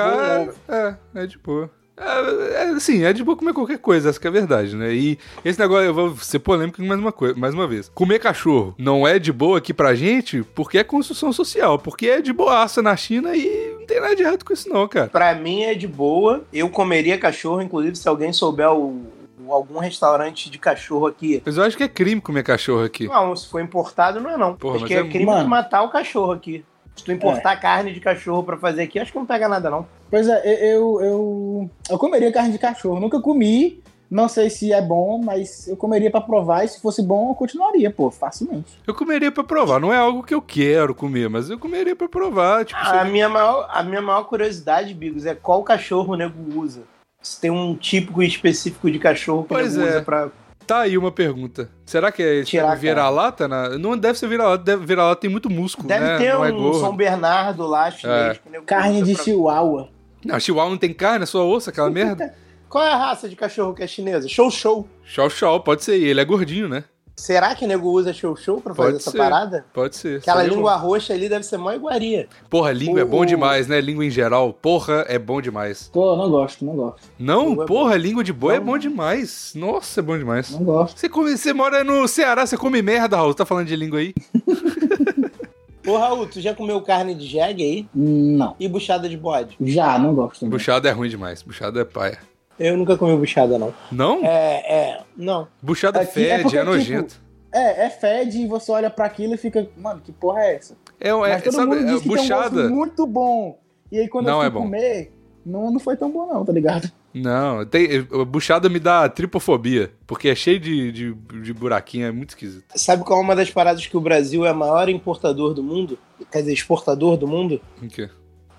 Speaker 1: É, é de boa. É, é, assim, é de boa comer qualquer coisa, essa que é a verdade, né? E esse negócio, eu vou ser polêmico mais uma, coisa, mais uma vez. Comer cachorro não é de boa aqui pra gente porque é construção social, porque é de boaça na China e não tem nada de errado com isso não, cara.
Speaker 3: Pra mim é de boa. Eu comeria cachorro, inclusive se alguém souber o- algum restaurante de cachorro aqui.
Speaker 1: Mas eu acho que é crime comer cachorro aqui.
Speaker 3: Não, se for importado não é não.
Speaker 1: Porra,
Speaker 3: acho que é
Speaker 1: é-
Speaker 3: crime
Speaker 2: Mano.
Speaker 3: matar o cachorro aqui. Se tu importar carne de cachorro pra fazer aqui, acho que não pega nada não.
Speaker 2: Pois é, eu, eu, eu comeria carne de cachorro. Nunca comi, não sei se é bom, mas eu comeria pra provar e se fosse bom eu continuaria, pô, facilmente.
Speaker 1: Eu comeria pra provar, não é algo que eu quero comer, mas eu comeria pra provar, tipo,
Speaker 3: A
Speaker 1: seria-
Speaker 3: minha, maior, a minha maior curiosidade, Bigos, é qual cachorro o nego usa. Se tem um típico específico de cachorro que
Speaker 1: Pois
Speaker 3: nego
Speaker 1: é.
Speaker 3: usa pra.
Speaker 1: Tá aí uma pergunta. Será que é
Speaker 3: Tirar
Speaker 1: vira-lata? Na... Não deve ser vira-lata, vira-lata tem muito músculo,
Speaker 3: Deve
Speaker 1: né?
Speaker 3: ter
Speaker 1: não é
Speaker 3: um
Speaker 1: gordo.
Speaker 3: São Bernardo lá, chinês,
Speaker 1: É.
Speaker 3: o nego
Speaker 2: Carne de
Speaker 3: pra-
Speaker 2: chihuahua.
Speaker 1: Não, chihuahua não tem carne, é só osso, aquela merda.
Speaker 3: Qual é a raça de cachorro que é chinesa? Show Show.
Speaker 1: Chow chow, pode ser. E ele é gordinho, né?
Speaker 3: Será que o nego usa Show Show pra fazer
Speaker 1: Pode
Speaker 3: essa
Speaker 1: ser.
Speaker 3: parada?
Speaker 1: Pode ser.
Speaker 3: Aquela língua roxa ali deve ser mó iguaria.
Speaker 1: bom. Porra, língua é bom demais, né? Língua em geral. Porra, é bom demais.
Speaker 2: Tô, não gosto, não gosto.
Speaker 1: Não,
Speaker 3: Língua é
Speaker 1: porra, língua de boi é
Speaker 3: Não.
Speaker 1: bom demais. Nossa, é bom demais.
Speaker 2: Não gosto.
Speaker 1: Você, come... você mora no Ceará, você come merda, Raul. Você tá falando de língua aí?
Speaker 3: Ô, Raul, tu já comeu carne de jegue aí?
Speaker 2: Não.
Speaker 3: E buchada de bode?
Speaker 2: Já, não gosto. também.
Speaker 1: Buchada é ruim demais. Buchada é paia.
Speaker 3: Eu nunca comi buchada, não.
Speaker 1: Não?
Speaker 3: É, é, não.
Speaker 1: Buchada
Speaker 2: é
Speaker 1: fede, é
Speaker 2: tipo,
Speaker 1: nojento.
Speaker 2: É, é fede e você olha pra aquilo e fica, mano, que porra é essa?
Speaker 1: É, é,
Speaker 2: Mas todo
Speaker 1: sabe,
Speaker 2: mundo
Speaker 1: é,
Speaker 2: diz que tem um
Speaker 1: buchada.
Speaker 2: muito bom. E aí quando
Speaker 1: Não
Speaker 2: eu
Speaker 1: é
Speaker 2: fui
Speaker 1: bom.
Speaker 2: comer, não, não foi tão bom não, tá ligado?
Speaker 1: Não, tem, buchada me dá tripofobia, porque é cheio de, de, de buraquinho, é muito esquisito.
Speaker 3: Sabe qual é uma das paradas que o Brasil é maior importador do mundo? Quer dizer, exportador do mundo?
Speaker 1: O quê?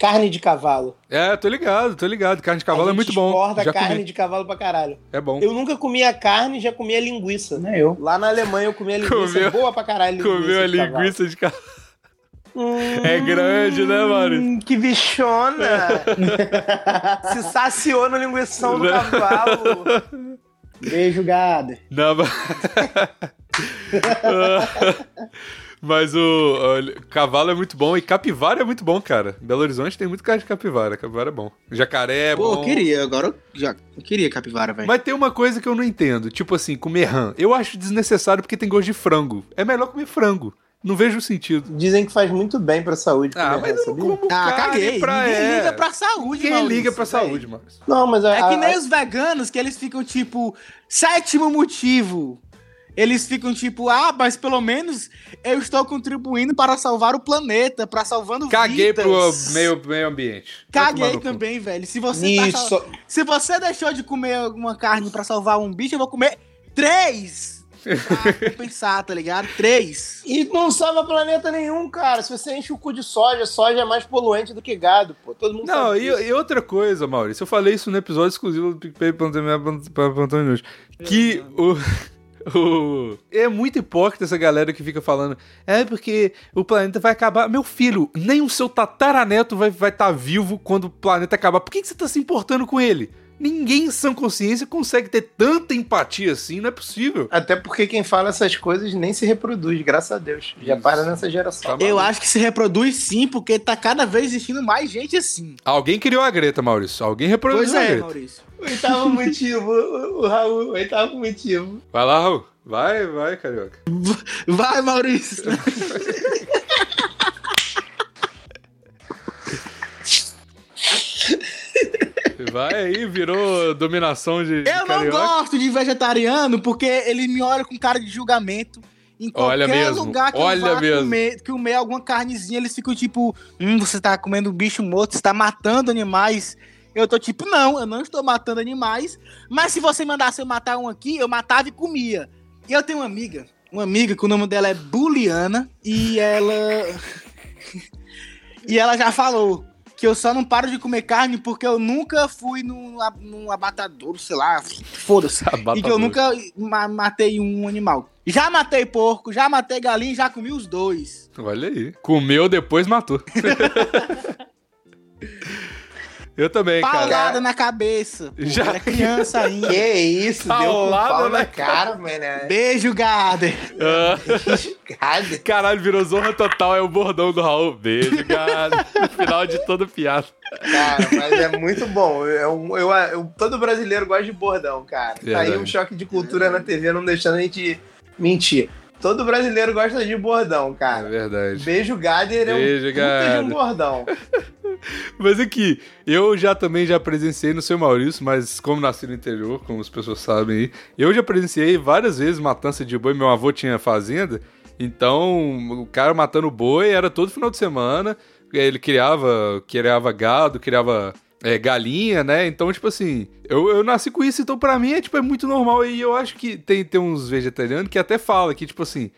Speaker 3: Carne de cavalo.
Speaker 1: É, tô ligado, tô ligado. Carne de cavalo
Speaker 3: A
Speaker 1: é
Speaker 3: gente
Speaker 1: muito bom. Já
Speaker 3: carne
Speaker 1: comi.
Speaker 3: de cavalo pra caralho.
Speaker 1: É bom.
Speaker 3: Eu nunca comia carne, já comia linguiça.
Speaker 2: Nem eu.
Speaker 3: Lá na Alemanha eu comia linguiça
Speaker 1: Comeu-
Speaker 3: boa pra caralho. linguiça
Speaker 1: Comeu a linguiça de cavalo.
Speaker 3: Hum,
Speaker 1: É grande, né, Maurício?
Speaker 3: Que bichona! Se saciou no linguição do
Speaker 1: Né?
Speaker 3: cavalo.
Speaker 2: Beijo, Gader.
Speaker 1: Não, mas... mas o, o cavalo é muito bom e capivara é muito bom, cara. Belo Horizonte tem muito cara de capivara. Capivara é bom. Jacaré é
Speaker 2: Pô,
Speaker 1: bom.
Speaker 2: eu queria, agora eu já eu queria capivara, velho.
Speaker 1: Mas tem uma coisa que eu não entendo. Tipo assim, comer rã. Eu acho desnecessário porque tem gosto de frango. É melhor comer frango. Não vejo sentido.
Speaker 3: Dizem que faz muito bem pra saúde.
Speaker 1: Ah, mas eu não como
Speaker 2: Ah, caguei.
Speaker 1: pra...
Speaker 2: Ninguém
Speaker 1: é.
Speaker 2: liga pra saúde,
Speaker 1: Quem
Speaker 2: Maurício,
Speaker 1: liga pra saúde, Maurício?
Speaker 3: Não, mas a,
Speaker 2: É que
Speaker 3: a-
Speaker 2: nem os veganos, que eles ficam tipo, sétimo motivo. Eles ficam tipo, ah, mas pelo menos eu estou contribuindo para salvar o planeta, para salvando
Speaker 1: Caguei
Speaker 2: vidas.
Speaker 1: pro meio, meio ambiente.
Speaker 2: Caguei também, velho. Se você, tá sal- se você deixou de comer alguma carne pra salvar um bicho, eu vou comer três pra compensar, tá ligado? Três.
Speaker 3: E não salva planeta nenhum, cara. Se você enche o cu de soja, soja é mais poluente do que gado, pô. Todo mundo
Speaker 1: Não,
Speaker 3: sabe
Speaker 1: e, e outra coisa, Maurício, eu falei isso no episódio exclusivo do PicPay para Plantão Inútil, que o, o... É muito hipócrita essa galera que fica falando é porque o planeta vai acabar. Meu filho, nem o seu tataraneto vai estar vai tá vivo quando o planeta acabar. Por que, que você tá se importando com ele? Ninguém em sã consciência consegue ter tanta empatia assim, não é possível.
Speaker 3: Até porque quem fala essas coisas nem se reproduz, graças a Deus. Já para nessa geração.
Speaker 1: Tá
Speaker 2: Eu acho que se reproduz sim, porque tá cada vez existindo mais gente assim.
Speaker 1: Alguém criou a Greta, Maurício. Alguém reproduziu
Speaker 2: Pois
Speaker 1: a
Speaker 2: é,
Speaker 1: Greta.
Speaker 2: Maurício.
Speaker 3: Oitavo motivo, o, o Raul, oitavo motivo.
Speaker 1: Vai lá, Raul. Vai, vai, carioca.
Speaker 2: Vai, Maurício.
Speaker 1: Vai aí, virou dominação de. de
Speaker 2: Eu não
Speaker 1: carioca.
Speaker 2: gosto de vegetariano porque ele me olha com cara de julgamento. Em qualquer
Speaker 1: mesmo,
Speaker 2: lugar que
Speaker 1: olha
Speaker 2: eu vá comer, comer alguma carnezinha, eles ficam tipo, hum, você tá comendo bicho morto, você tá matando animais. Eu tô tipo, não, eu não estou matando animais, mas se você mandasse eu matar um aqui, eu matava e comia. E eu tenho uma amiga, uma amiga que o nome dela é Buliana, e ela. e ela já falou que eu só não paro de comer carne porque eu nunca fui num, num abatador, sei lá, foda-se. E que eu nunca ma- matei um animal. Já matei porco, já matei galinha, já comi os dois.
Speaker 1: Olha aí. Comeu, depois matou. Eu também, cara.
Speaker 2: Paulada na cabeça. Pô,
Speaker 1: Já-
Speaker 2: Era criança ainda.
Speaker 3: Que isso, deu
Speaker 1: Paulada
Speaker 3: pau
Speaker 1: na
Speaker 3: na cara, mano.
Speaker 2: Beijo, Gader.
Speaker 1: Ah,
Speaker 3: Cara,
Speaker 1: caralho, virou zorra total. É o bordão do Raul. Beijo, cara. No final de todo piada.
Speaker 3: Cara, mas é muito bom. Eu, eu, eu- todo brasileiro gosta de bordão, cara. Tá aí um choque de cultura na TV não deixando a gente mentir. Todo brasileiro gosta de bordão,
Speaker 1: É
Speaker 3: cara.
Speaker 1: verdade.
Speaker 3: Beijo Gader é um
Speaker 1: Beijo,
Speaker 3: puta de
Speaker 1: Gader.
Speaker 3: um bordão.
Speaker 1: Mas aqui, eu já também já presenciei no seu Maurício, mas como nasci no interior, como as pessoas sabem aí, eu já presenciei várias vezes matança de boi. Meu avô tinha fazenda, então o cara matando boi era todo final de semana. Ele criava, criava gado, criava é, galinha, né? Então, tipo assim, eu, eu nasci com isso, então pra mim é, tipo, é muito normal. E eu acho que tem, tem uns vegetarianos que até fala que, tipo assim,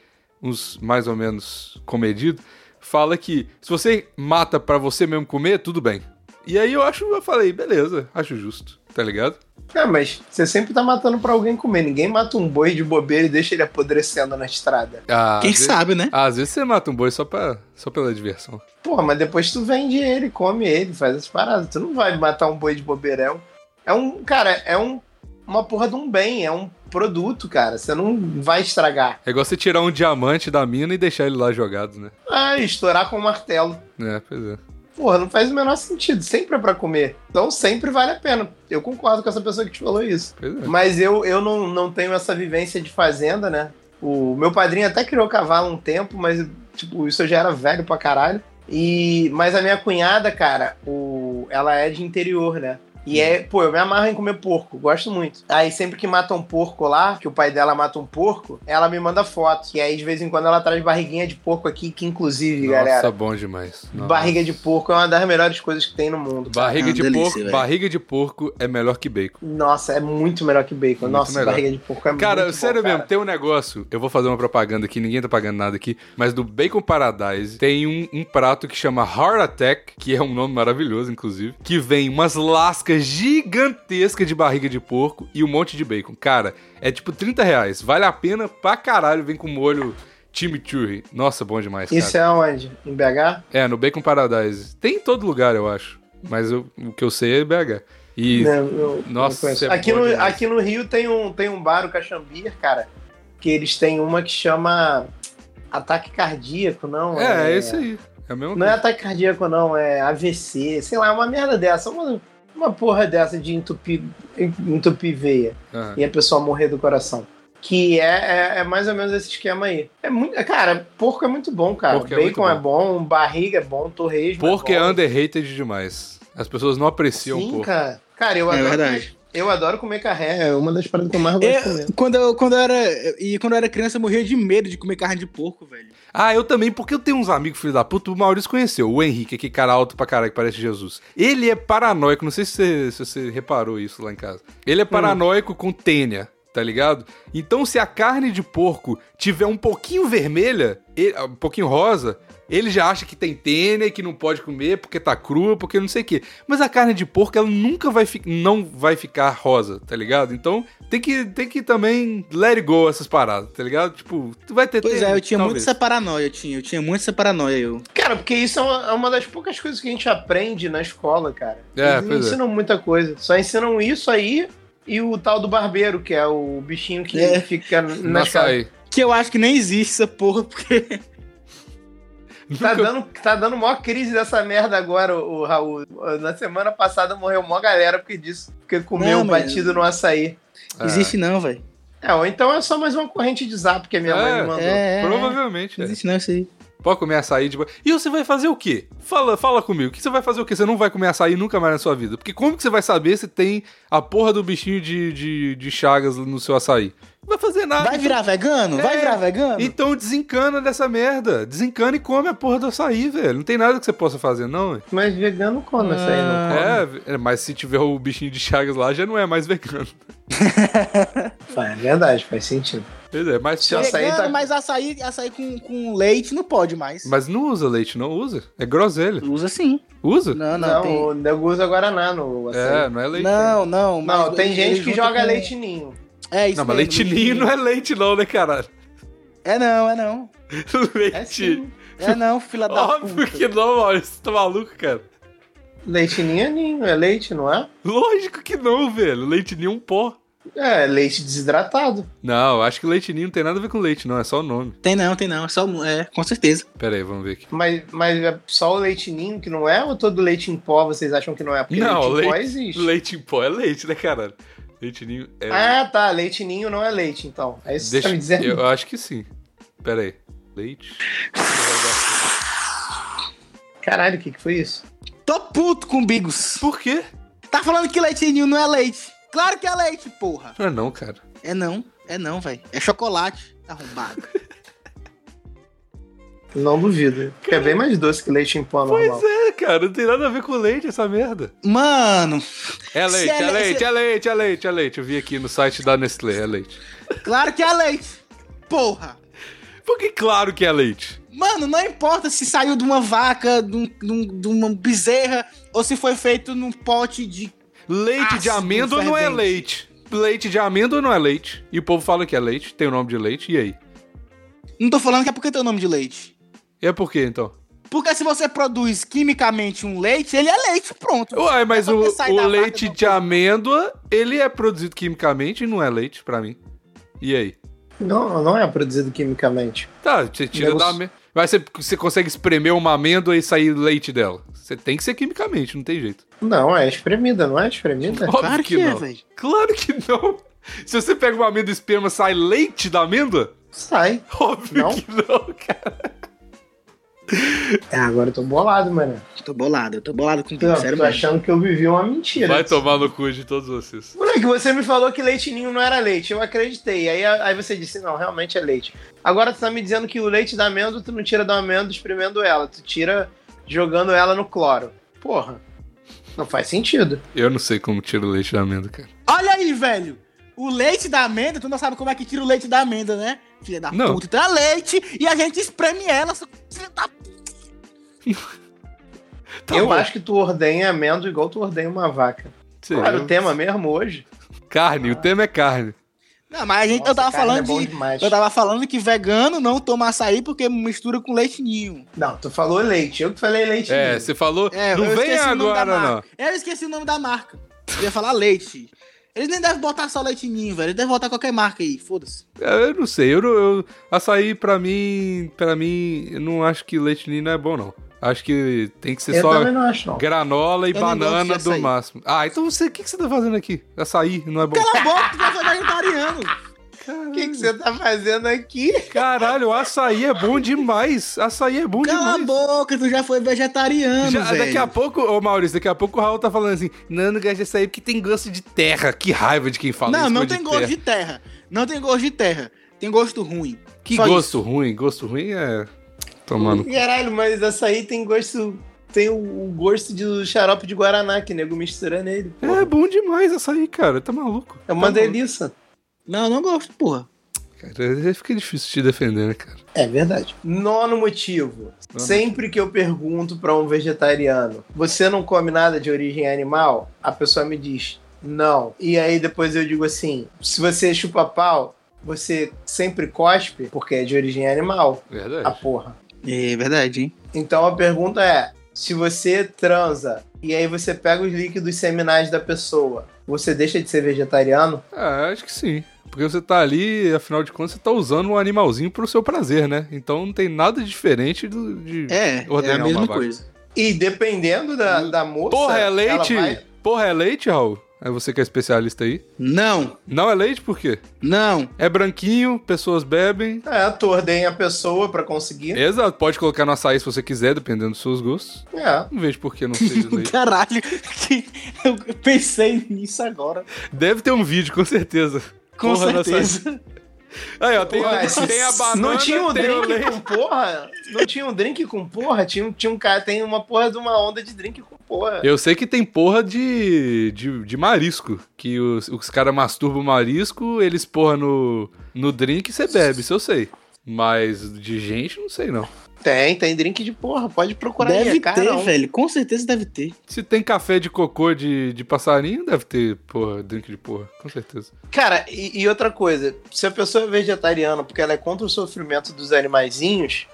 Speaker 1: uns mais ou menos comedidos, fala que se você mata pra você mesmo comer, tudo bem. E aí eu acho, eu falei, beleza, acho justo, tá ligado?
Speaker 3: É, mas você sempre tá matando pra alguém comer. Ninguém mata um boi de bobeira e deixa ele apodrecendo na estrada.
Speaker 1: Ah,
Speaker 2: Quem
Speaker 1: vezes-
Speaker 2: sabe, né?
Speaker 1: Às vezes você mata um boi só, pra, só pela diversão.
Speaker 3: Porra, mas depois tu vende ele, come ele, faz as paradas. Tu não vai matar um boi de bobeira. É um, é um cara, é um, uma porra de um bem, é um produto, cara. Você não vai estragar.
Speaker 1: É igual você tirar um diamante da mina e deixar ele lá jogado, né?
Speaker 3: Ah, estourar com um martelo.
Speaker 1: É, pois é.
Speaker 3: Porra, não faz o menor sentido. Sempre é pra comer. Então sempre vale a pena. Eu concordo com essa pessoa que te falou isso.
Speaker 1: É.
Speaker 3: Mas eu, eu não, não tenho essa vivência de fazenda, né? O meu padrinho até criou cavalo um tempo, mas, tipo, isso eu já era velho pra caralho. E, mas a minha cunhada, cara, o, ela é de interior, né? E é, pô, eu me amarro em comer porco, gosto muito. Aí sempre que mata um porco lá, que o pai dela mata um porco, ela me manda foto. E aí de vez em quando ela traz barriguinha de porco aqui, que inclusive,
Speaker 1: Nossa,
Speaker 3: galera,
Speaker 1: bom demais. Nossa.
Speaker 3: barriga de porco é uma das melhores coisas que tem no mundo.
Speaker 1: Barriga
Speaker 2: Ah,
Speaker 1: de
Speaker 2: delícia,
Speaker 1: porco,
Speaker 2: velho.
Speaker 1: barriga de porco é melhor que bacon.
Speaker 3: Nossa, é muito melhor que bacon.
Speaker 1: Muito
Speaker 3: Nossa,
Speaker 1: melhor.
Speaker 3: barriga de porco é
Speaker 1: Cara,
Speaker 3: muito
Speaker 1: sério
Speaker 3: bom,
Speaker 1: mesmo,
Speaker 3: cara.
Speaker 1: tem um negócio. Eu vou fazer uma propaganda aqui, ninguém tá pagando nada aqui. Mas do Bacon Paradise tem um, um prato que chama Heart Attack, que é um nome maravilhoso, inclusive. Que vem umas lascas gigantescas de barriga de porco e um monte de bacon. Cara, é tipo 30 reais. Vale a pena pra caralho. Vem com molho chimichurri. Nossa, bom demais, cara.
Speaker 3: Isso é onde? Em BH?
Speaker 1: É, no Bacon Paradise. Tem em todo lugar, eu acho. Mas eu- o que eu sei é BH. E.
Speaker 3: Não, eu-
Speaker 1: Nossa,
Speaker 3: não
Speaker 1: é
Speaker 3: aqui, no,
Speaker 1: demais.
Speaker 3: aqui no Rio tem um, tem um bar, o Caxambir, cara, que eles têm uma que chama ataque cardíaco, não?
Speaker 1: É, é isso aí. É
Speaker 3: Não é
Speaker 1: coisa.
Speaker 3: ataque cardíaco, não, é AVC, sei lá, é uma merda dessa, uma, uma porra dessa de entupir, entupir veia
Speaker 1: Aham.
Speaker 3: e a pessoa morrer do coração. Que é, é, é mais ou menos esse esquema aí. É muito, cara, porco é muito bom, cara.
Speaker 1: Porco é
Speaker 3: Bacon é bom, barriga é bom, torresmo
Speaker 1: Porco
Speaker 3: é
Speaker 1: é
Speaker 3: bom.
Speaker 1: underrated demais. As pessoas não apreciam
Speaker 3: Sim,
Speaker 1: porco.
Speaker 3: cara. Cara, eu
Speaker 2: É
Speaker 3: adoro.
Speaker 2: verdade.
Speaker 3: Eu adoro comer carré, é uma das paradas que eu mais gosto de comer.
Speaker 2: Quando, eu, quando eu era. E quando eu era criança, eu morria de medo de comer carne de porco, velho.
Speaker 1: Ah, eu também, porque eu tenho uns amigos, filho da puta, o Maurício conheceu, o Henrique, aquele cara alto pra caralho, que parece Jesus. Ele é paranoico, não sei se você, se você reparou isso lá em casa. Ele é paranoico com tênia, tá ligado? Então, se a carne de porco tiver um pouquinho vermelha, e- um pouquinho rosa, ele já acha que tem tênia e que não pode comer porque tá crua, porque não sei o quê. Mas a carne de porco, ela nunca vai fi- não vai ficar rosa, tá ligado? Então, tem que, tem que também let it go essas paradas, tá ligado? Tipo, tu vai ter
Speaker 2: Pois
Speaker 1: tênia,
Speaker 2: é, eu tinha muito
Speaker 1: talvez.
Speaker 2: essa paranoia, eu tinha. Eu tinha muito essa paranoia, eu.
Speaker 3: Cara, porque isso é uma, é uma das poucas coisas que a gente aprende na escola, cara.
Speaker 1: É,
Speaker 3: Eles não
Speaker 1: é.
Speaker 3: ensinam muita coisa. Só ensinam isso aí e o tal do barbeiro, que é o bichinho que
Speaker 2: É.
Speaker 3: fica
Speaker 1: Na.
Speaker 2: Que eu acho que nem existe essa porra, porque.
Speaker 3: Tá
Speaker 1: Nunca-
Speaker 3: dando, tá dando maior crise dessa merda agora, o, o Raul. Na semana passada morreu mó galera porque disso. Porque comeu
Speaker 2: Não, mas-
Speaker 3: batido no açaí.
Speaker 1: É.
Speaker 2: Existe não, velho.
Speaker 3: É, ou então é só mais uma corrente de zap que a minha
Speaker 1: É,
Speaker 3: mãe me mandou.
Speaker 2: É, é,
Speaker 1: Provavelmente.
Speaker 2: Não
Speaker 1: é.
Speaker 2: existe não isso aí.
Speaker 1: Pode comer açaí de boa. E você vai fazer o quê? Fala, fala comigo. O que você vai fazer o quê? Você não vai comer açaí nunca mais na sua vida. Porque como que você vai saber se tem a porra do bichinho de, de, de chagas no seu açaí? Não vai fazer nada.
Speaker 2: Vai virar vegano? Vai
Speaker 1: É.
Speaker 2: virar vegano?
Speaker 1: Então desencana dessa merda. Desencana e come a porra do açaí, velho. Não tem nada que você possa fazer, não.
Speaker 3: Mas vegano come isso aí, não come.
Speaker 1: É, é, mas se tiver o bichinho de chagas lá, já não é mais vegano.
Speaker 3: É verdade, faz sentido.
Speaker 1: Pois é, mas,
Speaker 3: Se o açaí
Speaker 2: Vegano,
Speaker 3: tá-
Speaker 2: mas açaí, açaí com, com leite não pode mais.
Speaker 1: mas não usa leite, não usa. É groselha.
Speaker 2: Usa sim.
Speaker 1: Usa?
Speaker 2: Não, não,
Speaker 3: Não,
Speaker 2: tem.
Speaker 3: o nego usa Guaraná no açaí.
Speaker 1: É, não é leite.
Speaker 2: Não, não.
Speaker 3: Não,
Speaker 2: mas
Speaker 3: tem gente que joga
Speaker 2: com-
Speaker 3: leite ninho.
Speaker 2: É isso
Speaker 1: Não, mas
Speaker 2: mesmo,
Speaker 1: leitinho não é leite, não, né, caralho?
Speaker 2: É não, é não.
Speaker 3: É
Speaker 1: leite.
Speaker 3: sim.
Speaker 2: É não, fila da
Speaker 1: Óbvio
Speaker 2: puta.
Speaker 1: que não, Maurício. Você tá maluco, cara?
Speaker 3: Leite ninho é ninho, é leite, não é?
Speaker 1: Lógico que não, velho. Leite ninho é um pó.
Speaker 3: É, leite desidratado.
Speaker 1: Não, acho que leite ninho não tem nada a ver com leite, não. É só o nome.
Speaker 2: Tem não, tem não. É só. É, com certeza.
Speaker 1: Pera aí, vamos ver aqui.
Speaker 3: Mas, mas é só o leite ninho que não é? Ou todo leite em pó vocês acham que não é? Porque
Speaker 1: não,
Speaker 3: leite em pó
Speaker 1: leite,
Speaker 3: existe.
Speaker 1: leite em pó é leite, né, caralho? Leite ninho é.
Speaker 3: Ah, tá. Leite ninho não é leite, então. É isso que você
Speaker 1: Deixa,
Speaker 3: tá me dizendo?
Speaker 1: eu acho que sim. Pera aí. Leite.
Speaker 3: Caralho, o que, que foi isso?
Speaker 2: Tô puto com Bigos.
Speaker 1: Por quê?
Speaker 2: Tá falando que leitinho não é leite. Claro que é leite, porra.
Speaker 1: Não é não, cara.
Speaker 2: É não. É não, velho. É chocolate. Arrombado.
Speaker 3: Não duvido. Porque é bem mais doce que leite em pó normal.
Speaker 1: Pois é, cara. Não tem nada a ver com leite essa merda.
Speaker 2: Mano,
Speaker 1: É leite,
Speaker 2: é
Speaker 1: é
Speaker 2: le-
Speaker 1: leite,
Speaker 2: se-
Speaker 1: é leite, é leite, é leite. Eu vi aqui no site da Nestlé, é leite.
Speaker 2: claro que é leite. Porra.
Speaker 1: Por que claro que é leite?
Speaker 2: Mano, não importa se saiu de uma vaca, de, um- de um- de uma bezerra, ou se foi feito num pote de.
Speaker 1: Leite de amêndoa não é leite. Leite de amêndoa não é leite. E o povo fala que é leite, tem o nome de leite, e aí?
Speaker 2: Não tô falando que é porque tem o nome de leite.
Speaker 1: E é por quê, então?
Speaker 2: Porque se você produz quimicamente um leite, ele é leite, pronto.
Speaker 1: Uai, mas
Speaker 2: É
Speaker 1: o, o leite de amêndoa, ele é produzido quimicamente e não é leite pra mim. E aí?
Speaker 3: Não, não é produzido quimicamente.
Speaker 1: Tá, você tira
Speaker 3: Negócio-
Speaker 1: da amêndoa. Mas você, você consegue espremer uma amêndoa e sair leite dela. Você tem que ser quimicamente, não tem jeito.
Speaker 3: Não, é espremida, não é espremida?
Speaker 1: Óbvio
Speaker 2: Claro
Speaker 1: que,
Speaker 2: que é,
Speaker 1: não.
Speaker 2: velho.
Speaker 1: Claro que não. Se você pega uma amêndoa e esperma, sai leite da amêndoa?
Speaker 3: Sai.
Speaker 1: Óbvio
Speaker 3: Não.
Speaker 1: que não, cara.
Speaker 3: É, agora eu tô bolado, mano.
Speaker 2: Tô bolado, eu tô bolado com tudo, sério
Speaker 3: tô
Speaker 2: mesmo.
Speaker 3: achando que eu vivi uma mentira.
Speaker 1: Vai tomar no cu de todos vocês.
Speaker 3: Moleque, você me falou que leite ninho não era leite. Eu acreditei. Aí, aí você disse, não, realmente é leite. Agora tu tá me dizendo que o leite da amêndoa, tu não tira da amêndoa espremendo ela. Tu tira jogando ela no cloro. Porra. Não faz sentido.
Speaker 1: Eu não sei como tira o leite da amêndoa, cara.
Speaker 2: Olha aí, velho. O leite da amêndoa, tu não sabe como é que tira o leite da amêndoa, né? Filha da
Speaker 1: Não.
Speaker 2: puta. Então é leite e a gente espreme ela. Filha da
Speaker 1: Tá
Speaker 3: eu
Speaker 1: bom.
Speaker 3: acho que tu ordenha amêndoa igual tu ordenha uma vaca. Qual era
Speaker 1: eu-
Speaker 3: o tema mesmo hoje?
Speaker 1: Carne, o tema é carne.
Speaker 2: Não, mas a gente, eu
Speaker 3: Nossa,
Speaker 2: tava
Speaker 3: carne
Speaker 2: falando
Speaker 3: é
Speaker 2: de.
Speaker 3: demais.
Speaker 2: Eu tava falando que vegano não toma açaí porque mistura com leite ninho.
Speaker 3: Não, tu falou leite. Eu que falei leite
Speaker 1: É,
Speaker 3: ninho.
Speaker 1: você falou.
Speaker 2: É,
Speaker 1: não
Speaker 2: eu
Speaker 1: vem
Speaker 2: esqueci o nome da
Speaker 1: agora, não.
Speaker 2: marca. Eu esqueci o nome da marca. Eu ia falar leite. Eles nem devem botar só leite ninho, velho. Eles devem botar qualquer marca aí, foda-se.
Speaker 1: É, Eu não sei, eu, não- eu açaí pra mim, pra mim, eu não acho que leite ninho não é bom não. Acho que tem que ser
Speaker 3: Eu
Speaker 1: só
Speaker 3: não acho, não.
Speaker 1: granola e
Speaker 2: Eu
Speaker 1: banana do máximo. Ah, então você, o que, que você tá fazendo aqui? Açaí, não é bom?
Speaker 2: Cala a boca, tu ser vegetariano.
Speaker 3: O que, que você tá fazendo aqui?
Speaker 1: Caralho, açaí é bom demais. Açaí é bom
Speaker 2: Cala a
Speaker 1: demais.
Speaker 2: boca, tu já foi vegetariano,
Speaker 1: Já-
Speaker 2: velho.
Speaker 1: daqui a pouco, ô Maurício, daqui a pouco o Raul tá falando assim: não, não gosto de açaí porque tem gosto de terra. Que raiva de quem fala
Speaker 2: Não,
Speaker 1: isso.
Speaker 2: não
Speaker 1: gosto
Speaker 2: tem
Speaker 1: de
Speaker 2: gosto
Speaker 1: terra.
Speaker 2: de terra. Não tem gosto de terra. Tem gosto ruim.
Speaker 1: Que
Speaker 2: Só
Speaker 1: gosto ruim, gosto ruim é. Tomando.
Speaker 3: Caralho, mas açaí tem gosto. Tem o, gosto de xarope de Guaraná, que nego mistura nele.
Speaker 1: É
Speaker 3: porra.
Speaker 1: bom demais açaí, cara. Tá maluco.
Speaker 3: É uma
Speaker 1: Tá maluco.
Speaker 3: delícia.
Speaker 2: Não, não gosto, porra.
Speaker 1: Cara, fica difícil te defender, né, cara?
Speaker 3: É verdade. Nono motivo.
Speaker 1: Nono
Speaker 3: Sempre que eu pergunto pra um vegetariano, você não come nada de origem animal? A pessoa me diz, não. E aí depois eu digo assim, se você chupa pau, você sempre cospe porque é de origem animal. A
Speaker 1: Verdade.
Speaker 3: porra.
Speaker 2: É verdade, hein?
Speaker 3: Então a pergunta é: se você transa e aí você pega os líquidos seminais da pessoa, você deixa de ser vegetariano?
Speaker 1: Ah, acho que sim. Porque você tá ali, afinal de contas, você tá usando um animalzinho pro seu prazer, né? Então não tem nada diferente do, de.
Speaker 2: É, é
Speaker 1: Ordenar
Speaker 2: a
Speaker 1: uma
Speaker 2: mesma
Speaker 1: vaca.
Speaker 2: coisa.
Speaker 3: E dependendo da, da moça.
Speaker 1: Porra, é leite?
Speaker 3: ela vai-
Speaker 1: Porra, é leite, Raul? É você que é especialista aí.
Speaker 2: Não,
Speaker 1: Não é leite por quê?
Speaker 2: não.
Speaker 1: É branquinho, pessoas bebem.
Speaker 3: É, ordenha a pessoa pra conseguir.
Speaker 1: Exato, pode colocar no açaí se você quiser, dependendo dos seus gostos.
Speaker 3: É.
Speaker 1: Não vejo por que não seja leite.
Speaker 2: Caralho, eu pensei nisso agora.
Speaker 1: Deve ter um vídeo, com certeza.
Speaker 2: Com
Speaker 1: Porra
Speaker 2: certeza.
Speaker 1: Aí, ó, tem,
Speaker 3: Porra,
Speaker 1: a, tem a banana,
Speaker 3: não tinha um drink
Speaker 1: leite.
Speaker 3: com porra? Não tinha um drink com porra? Tinha, tinha um cara, tem uma porra de uma onda de drink com porra.
Speaker 1: Eu sei que tem porra de, de, de marisco. Que os, os caras masturbam o marisco, eles porra no, no drink e você bebe, isso eu sei. Mas de gente, não sei não.
Speaker 3: Tem, tem drink de porra, pode procurar aí,
Speaker 2: Deve
Speaker 3: é carão.
Speaker 2: ter, velho. Com certeza deve ter.
Speaker 1: Se tem café de cocô de, de passarinho, deve ter, porra, drink de porra, com certeza.
Speaker 3: Cara, e, e outra coisa, se a pessoa é vegetariana porque ela é contra o sofrimento dos animaizinhos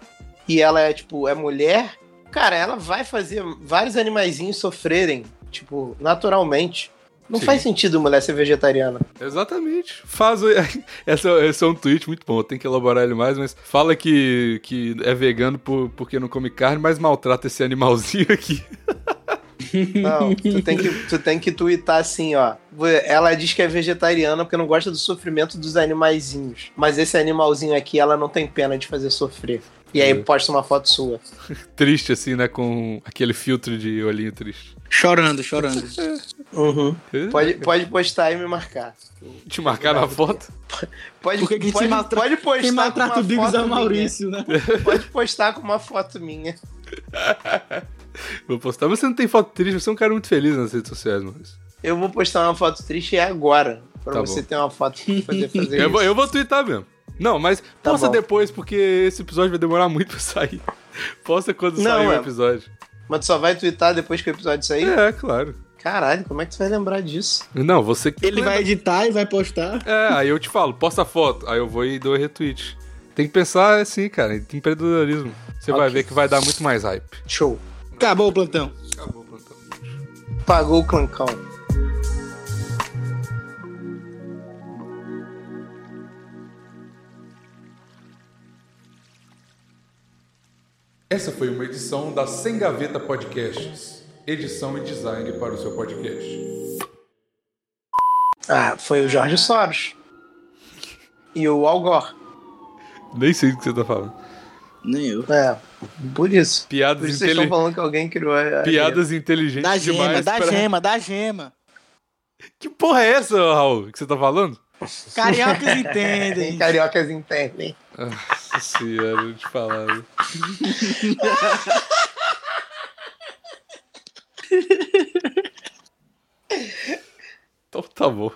Speaker 3: e ela é, tipo, é mulher, cara, ela vai fazer vários animaizinhos sofrerem, tipo, naturalmente. Não
Speaker 1: Sim.
Speaker 3: faz sentido mulher ser vegetariana.
Speaker 1: Exatamente. Faz. o- Esse é, esse é um tweet muito bom, tem que elaborar ele mais, mas fala que, que é vegano por, porque não come carne, mas maltrata esse animalzinho aqui.
Speaker 3: Não, tu tem que, tu tem que twittar assim, ó. Ela diz que é vegetariana porque não gosta do sofrimento dos animaizinhos. Mas esse animalzinho aqui, ela não tem pena de fazer sofrer. E aí
Speaker 1: É.
Speaker 3: posta uma foto sua.
Speaker 1: Triste, assim, né? Com aquele filtro de olhinho triste.
Speaker 2: Chorando, chorando.
Speaker 3: Uhum. Pode, pode postar e me marcar.
Speaker 1: Te marcar na foto?
Speaker 3: Pode,
Speaker 2: Porque
Speaker 3: pode,
Speaker 2: se maltra...
Speaker 3: pode postar
Speaker 2: quem maltrata o Bigos é o Maurício, né?
Speaker 3: minha. Pode postar com uma foto minha.
Speaker 1: Vou postar. Mas você não tem foto triste, você é um cara muito feliz nas redes sociais, Maurício.
Speaker 3: Eu vou postar uma foto triste agora. Pra
Speaker 1: Tá
Speaker 3: você
Speaker 1: bom.
Speaker 3: ter uma foto pra poder fazer
Speaker 1: Eu
Speaker 3: isso.
Speaker 1: vou, eu vou twittar mesmo. Não, mas posta
Speaker 3: bom.
Speaker 1: depois, porque esse episódio vai demorar muito pra sair. Posta quando
Speaker 3: Não,
Speaker 1: sair o
Speaker 3: é.
Speaker 1: episódio.
Speaker 3: Mas tu só vai twittar depois que o episódio sair?
Speaker 1: É, claro.
Speaker 3: Caralho, como é que tu vai lembrar disso?
Speaker 1: Não, você que.
Speaker 2: Ele vai editar e vai postar.
Speaker 1: É, aí eu te falo, posta a foto. Aí eu vou e dou retweet. Tem que pensar assim, cara, em empreendedorismo. Você vai
Speaker 3: Ok.
Speaker 1: ver que vai dar muito mais hype.
Speaker 3: Show.
Speaker 2: Acabou o plantão.
Speaker 1: Acabou o plantão.
Speaker 3: Pagou o clancão.
Speaker 1: Essa foi uma edição da Sem Gaveta Podcasts. Edição e design para o seu podcast.
Speaker 3: Ah, foi o Jorge Soros. E o Al Gore.
Speaker 1: Nem sei do que você tá falando.
Speaker 2: Nem eu.
Speaker 3: É, por isso. Por
Speaker 1: Piadas,
Speaker 3: isso vocês estão falando que alguém criou a. a-
Speaker 1: Piadas inteligentes
Speaker 2: Da gema,
Speaker 1: demais.
Speaker 2: da
Speaker 1: pra-
Speaker 2: gema, da gema.
Speaker 1: Que porra é essa, Raul, que você tá falando?
Speaker 2: Cariocas entendem.
Speaker 3: cariocas entendem.
Speaker 1: Nossa senhora, eu te falar. viu? então tá bom.